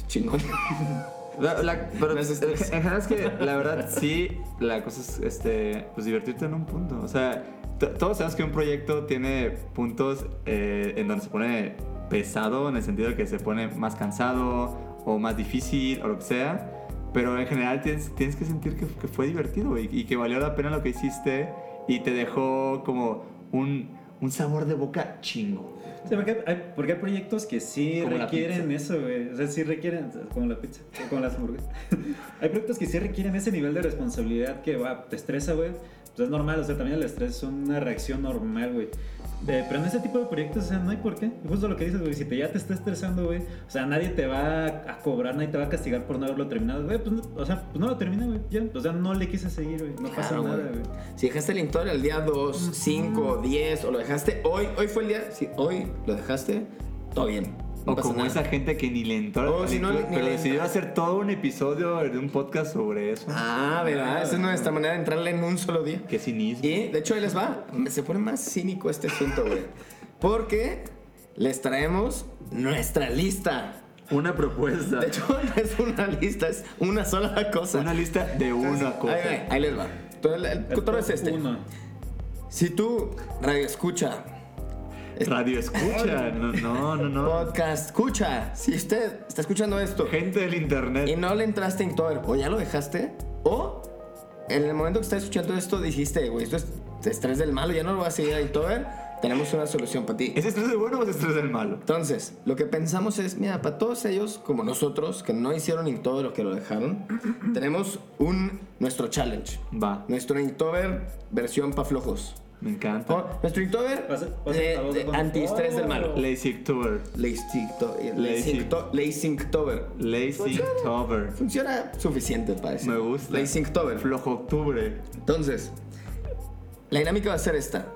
chingón. [LAUGHS] La- la- pero No es en general es que la verdad sí, la cosa es este, pues divertirte en un punto. O sea, todos sabemos que un proyecto tiene puntos eh, en donde se pone pesado en el sentido de que se pone más cansado o más difícil o lo que sea. Pero en general tienes, tienes que sentir que, que fue divertido y, y que valió la pena lo que hiciste y te dejó como un, un sabor de boca chingo. Sí, porque, hay, porque hay proyectos que sí Como requieren eso, güey. O sea, sí requieren, como la pizza, como las hamburguesas. [LAUGHS] hay proyectos que sí requieren ese nivel de responsabilidad que va, te estresa, güey. Pues es normal, o sea, también el estrés es una reacción normal, güey. Eh, pero en ese tipo de proyectos, o sea, no hay por qué. Justo lo que dices, güey, si te, ya te está estresando, güey, o sea, nadie te va a cobrar, nadie te va a castigar por no haberlo terminado, güey. Pues, no- o sea, pues no lo terminé, güey, ya. O sea, no le quise seguir, güey. No pasa nada, güey. Si dejaste el Inktober el día 2, 5, 10 o lo dejaste hoy, hoy fue el día, si hoy lo dejaste, todo bien. No O como nada. esa gente que ni le entró O al si no, Inktober, ni pero le decidió entra. hacer todo un episodio de un podcast sobre eso. Ah, ¿verdad? Esa es nuestra manera de entrarle en un solo día. Qué cinismo. Y de hecho ahí les va, se pone más cínico este asunto, güey. Porque les traemos nuestra lista. Una propuesta. De hecho, no es una lista, es una sola cosa. una lista de una cosa. Ahí, ahí, ahí les va. Entonces, el, el es este. uno. Si tú, radio escucha, Radio escucha. No, no, no. no. podcast escucha, si usted está escuchando esto Gente del internet. y no le entraste a Inktober o ya lo dejaste, o en el momento que estás escuchando esto dijiste, güey, esto es estrés del malo, ya no lo voy a seguir a Inktober, tenemos una solución para ti. ¿Es estrés del bueno o es estrés del malo? Entonces, lo que pensamos es, mira, para todos ellos, como nosotros, que no hicieron Inktober o que lo dejaron, tenemos un, nuestro challenge. Va. Nuestro Inktober versión pa' flojos. Me encanta. O nuestro Inktober fondo. antiestrés del malo. Lazy October. Lazy Inktober. Lazy October. Funciona suficiente, parece. Me gusta. Lazy Inktober. Flojo Octubre. Entonces, la dinámica va a ser esta.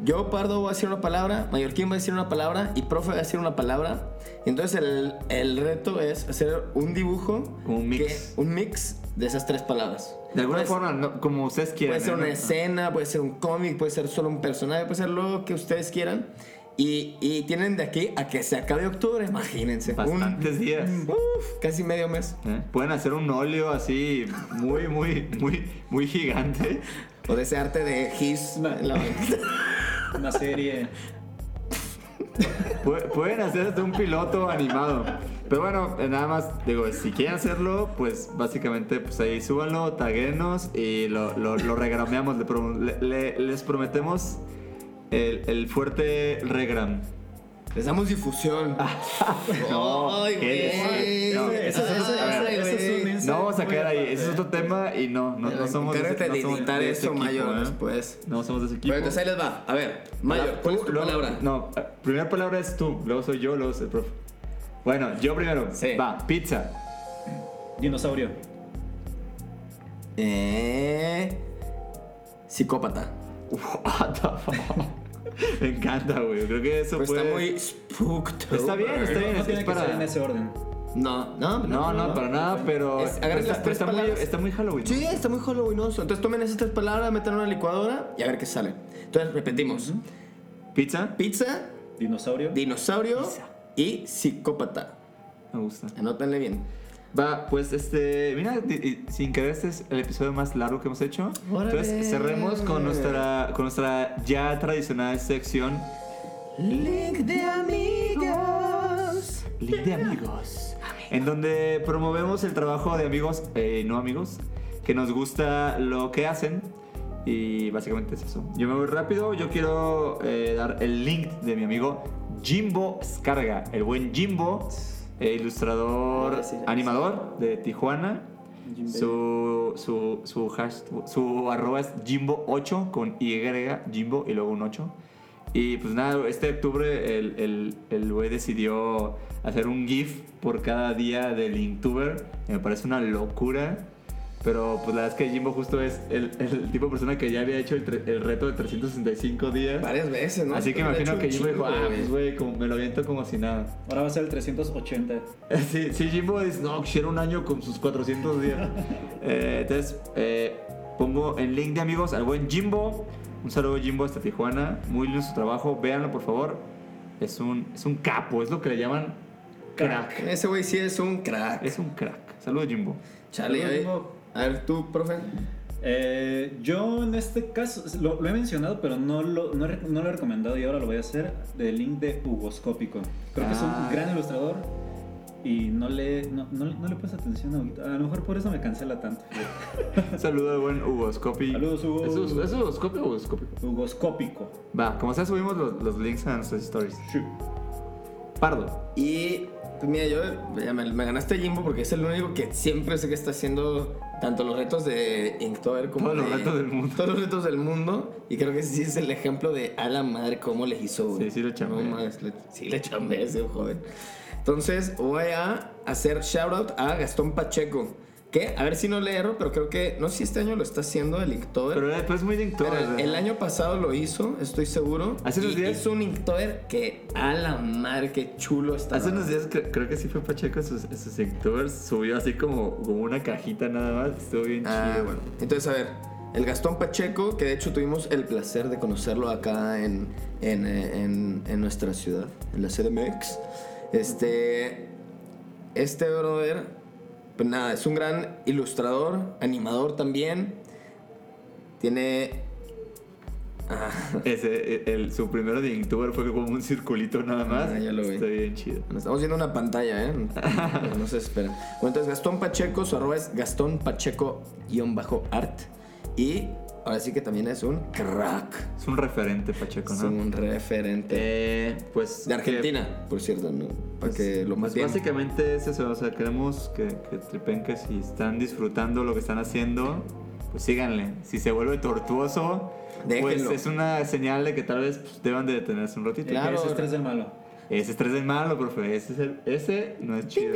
Yo, Pardo, voy a decir una palabra, Mallorquín va a decir una palabra y Profe va a decir una palabra. Y entonces el, el reto es hacer un dibujo. Un mix. que- un mix de esas tres palabras. De alguna forma, no- como ustedes quieran. Puede ser una No- escena, puede ser un cómic, puede ser solo un personaje, puede ser lo que ustedes quieran. Y, y tienen de aquí a que se acabe octubre, imagínense. Bastantes un, días. Uf, casi medio mes. ¿eh? Pueden hacer un óleo así muy, muy, muy, muy gigante. O de ese arte de Gis. La banqueta. [LAUGHS] Una serie. Pu- Pueden hacer hasta un piloto animado. Pero bueno, eh, nada más, digo, si quieren hacerlo, pues básicamente, pues ahí súbanlo, taguenos y lo, lo, lo regrameamos. Les prometemos el fuerte regram. Les damos difusión. [LAUGHS] No, Ay, ¿qué güey. No, eso- a ver, es un No vamos a quedar ahí, ese es otro tema y no, no, no somos de ese, no de somos editar de ese eso, equipo, Mayor, ¿eh? después. No somos de ese equipo. Bueno, entonces ahí les va. A ver, Mayor, ¿cuál es tu Luego- palabra? No, eh, primera palabra es tú, luego soy yo, luego es el profe. Bueno, yo primero. Sí. Va, pizza. Dinosaurio. Eh. Psicópata. [LAUGHS] What the fuck? [LAUGHS] Me encanta, güey. Creo que eso Pues puede... está muy spooked. Está bien, está bien. No es- tiene es que para- ser en ese orden. No, no, No, no, para nada, pero... Está, las tres está muy, está muy Halloween. Sí, está muy halloweenoso. Entonces tomen esas tres palabras, metan en una licuadora y a ver qué sale. Entonces repetimos: Pizza. pizza, Dinosaurio. dinosaurio Pizza. y psicópata. Me gusta. Anótenle bien. Va, pues este, mira, sin querer este es el episodio más largo que hemos hecho. Órale. Entonces cerremos con nuestra, con nuestra ya tradicional sección Link de amigos. Link de amigos, en donde promovemos el trabajo de amigos, eh, no amigos, que nos gusta lo que hacen. Y básicamente es eso. Yo me voy rápido. Yo quiero eh, dar el link de mi amigo Jimbo Scarga. El buen Jimbo, eh, ilustrador, Voy a decir eso. animador de Tijuana. Su, su, su, hash- su arroba es Jimbo8 con Y, Jimbo y luego un 8. Y pues nada, este octubre el, el, el güey decidió hacer un GIF por cada día del Inktober. Me parece una locura. Pero pues la verdad es que Jimbo justo es el, el tipo de persona que ya había hecho el, tre- el reto de 365 días. Varias veces, ¿no? Así que he imagino que Jimbo dijo, ah, güey. pues güey, como me lo aviento como si nada. Ahora va a ser el 380. [LAUGHS] Sí, sí, Jimbo dice, no, quisiera un año con sus 400 días. [LAUGHS] Eh, entonces, eh, pongo el link de amigos al buen Jimbo. Un saludo Jimbo hasta Tijuana. Muy lindo su trabajo. Véanlo, por favor. Es un, es un capo, es lo que le llaman crack. Ese güey sí es un crack. Es un crack. Saludos Jimbo. Chale, Saludos, ahí- Jimbo. A ver, tú, profe. Eh, yo en este caso, lo, lo he mencionado, pero no lo, no, lo he recomendado y ahora lo voy a hacer, del link de Hugoscópico. Creo que es Ah. un gran ilustrador y no le, no, no, no le puse atención ahorita. A lo mejor por eso me cancela tanto. Un [LAUGHS] saludo al buen Hugo Scopi. Saludos, Hugo. ¿Es Hugo- ¿Es Hugo Scopi o Hugo Scopi? Hugoscópico. Va, como sea, subimos los, los links a nuestras stories. Sí. Pardo. Y pues mira, yo ya me, me ganaste Jimbo porque es el único que siempre sé que está haciendo tanto los retos de Inktober como Todos los retos del mundo. Todos los retos del mundo. Y creo que sí es el ejemplo de a la madre cómo le hizo. Sí, sí. No mames, le- sí le chambé ese joven. Entonces voy a hacer shoutout a Gastón Pacheco. Que, a ver si no le erro, pero creo que, no sé si este año lo está haciendo el Inktober. Pero después muy de Inktober, el, año pasado lo hizo, estoy seguro. Hace unos días- Hizo un Inktober que a la madre, qué chulo está. Hace unos días cre- creo que sí fue Pacheco sus, sus Inktovers. Subió así como, como una cajita nada más. Estuvo bien Ah, chido. bueno. Entonces, a ver, el Gastón Pacheco, que de hecho tuvimos el placer de conocerlo acá en, en, eh, en- en nuestra ciudad, en la CDMX. Este. Este brother, pues nada, es un gran ilustrador, animador también. Tiene. Ah, [LAUGHS] Ese, el, su primero de Inktober fue como un circulito nada más. Ah, ya lo vi. Está bien chido. Estamos viendo una pantalla, ¿eh? No se esperen. Bueno, entonces Gastón Pacheco, su arroba es Gastón Pacheco-art. Y ahora sí que también es un crack. Es un referente Pacheco, Es ¿no? un referente. Eh, pues. de Argentina, por cierto, ¿no? Para que lo más Pues bien. básicamente es eso, o sea, queremos que, que tripen que si están disfrutando lo que están haciendo, pues síganle. Si se vuelve tortuoso, pues es una señal de que tal vez pues, deban de detenerse un ratito. Claro. Ese estrés del malo. Ese estrés del malo, profe, ese, es el- ese no es chido.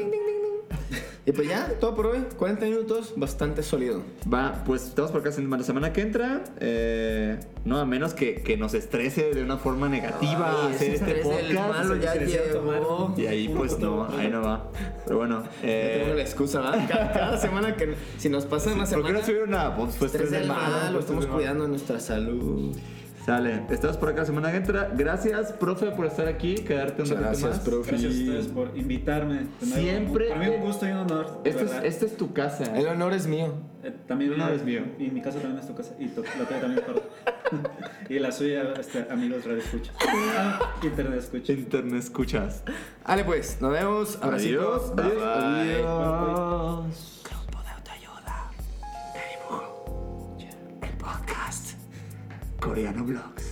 Y pues ya, todo por hoy. 40 minutos, bastante sólido. Va, pues estamos por acá la semana que entra. eh, no, a menos que, que nos estrese de una forma negativa Ay, hacer este estrés del podcast. malo ya llegó. Y ahí pues no, ahí no va. Pero bueno, Ya tenemos la eh, excusa, ¿verdad? Cada, cada semana que. Si nos pasa una ¿por qué semana. no subir una? Pues fue Estrés del malo, pues, estamos cuidando nuestra salud. Sale, estamos por acá la semana que entra. Gracias, profe, por estar aquí, quedarte un Muchas ratito gracias, más. profe. Gracias a ustedes por invitarme. Siempre- Para mí un gusto y un honor. Esta es, verdad. esta es tu casa. El honor es mío. Eh, también No, es mío. Y mi casa también es tu casa. Y tu- la tuya también, perdón. [LAUGHS] y la suya, este, amigos radio escuchas. Ah, internet escucha. Internet escuchas. Vale, pues, nos vemos. Abracitos. Adiós. Adiós. Koreano Vlogs.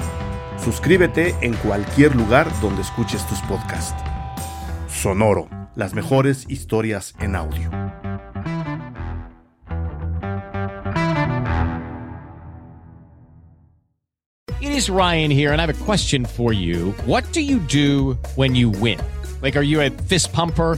Suscríbete en cualquier lugar donde escuches tus podcasts. Sonoro, las mejores historias en audio. It is Ryan here, and I have a question for you. What do you do when you win? Like, are you a fist pumper?